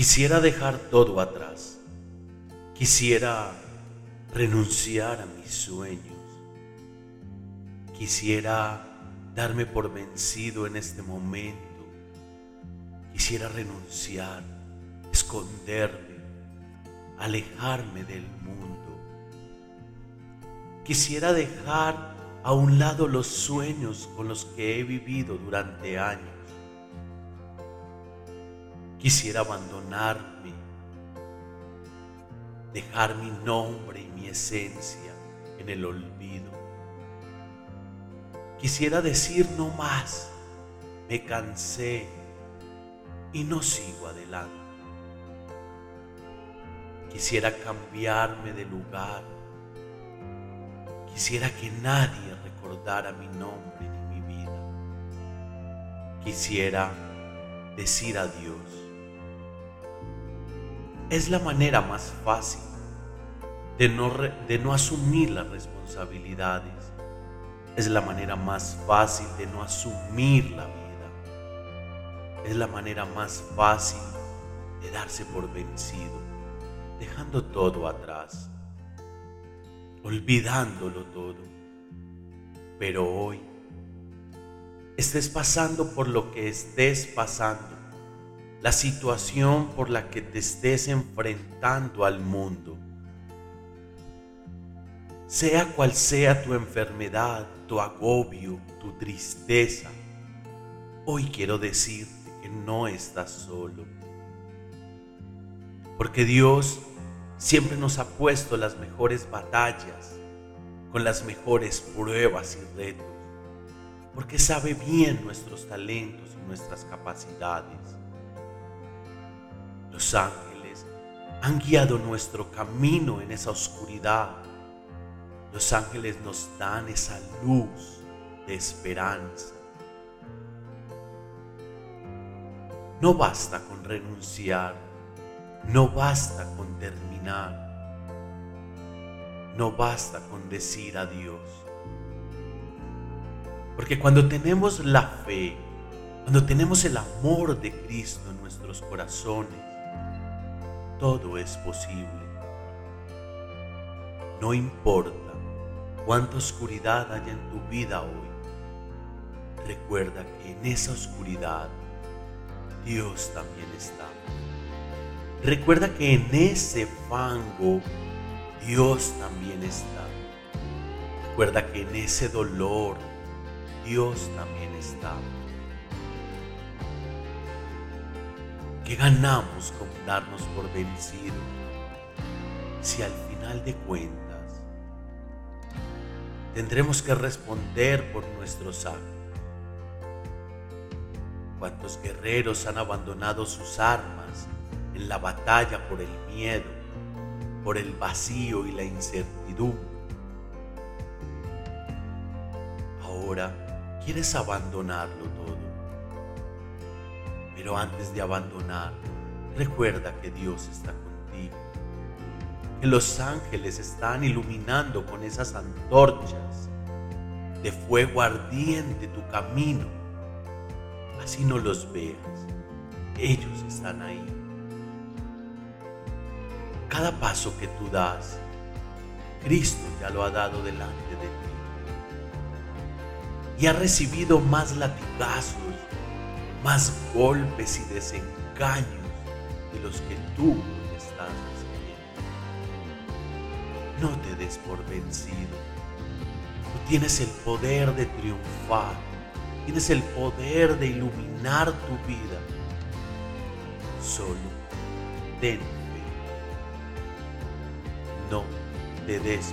Quisiera dejar todo atrás. Quisiera renunciar a mis sueños. Quisiera darme por vencido en este momento. Quisiera renunciar, esconderme, alejarme del mundo. Quisiera dejar a un lado los sueños con los que he vivido durante años. Quisiera abandonarme, dejar mi nombre y mi esencia en el olvido. Quisiera decir no más, me cansé y no sigo adelante. Quisiera cambiarme de lugar. Quisiera que nadie recordara mi nombre ni mi vida. Quisiera decir adiós. Es la manera más fácil de no, de no asumir las responsabilidades. Es la manera más fácil de no asumir la vida. Es la manera más fácil de darse por vencido, dejando todo atrás, olvidándolo todo. Pero hoy, estés pasando por lo que estés pasando, la situación por la que te estés enfrentando al mundo, sea cual sea tu enfermedad, tu agobio, tu tristeza, hoy quiero decirte que no estás solo. Porque Dios siempre nos ha puesto las mejores batallas con las mejores pruebas y retos, porque sabe bien nuestros talentos y nuestras capacidades. Los ángeles han guiado nuestro camino en esa oscuridad. Los ángeles nos dan esa luz de esperanza. No basta con renunciar, no basta con terminar no basta con decir adiós. Porque cuando tenemos la fe, cuando tenemos el amor de Cristo en nuestros corazones, todo es posible. No importa cuánta oscuridad haya en tu vida hoy, recuerda que en esa oscuridad Dios también está. Recuerda que en ese fango Dios también está. Recuerda que en ese dolor Dios también está. ¿Qué ganamos con darnos por vencido si al final de cuentas tendremos que responder por nuestros actos? ¿Cuántos guerreros han abandonado sus armas en la batalla por el miedo? por el vacío y la incertidumbre. Ahora quieres abandonarlo todo. Pero antes de abandonar, recuerda que Dios está contigo. Que los ángeles están iluminando con esas antorchas de fuego ardiente tu camino. Así no los veas. Ellos están ahí cada paso que tú das, Cristo ya lo ha dado delante de ti. Y ha recibido más latigazos, más golpes y desengaños de los que tú estás recibiendo. No te des por vencido. Tú tienes el poder de triunfar. Tienes el poder de iluminar tu vida. Solo ten no te des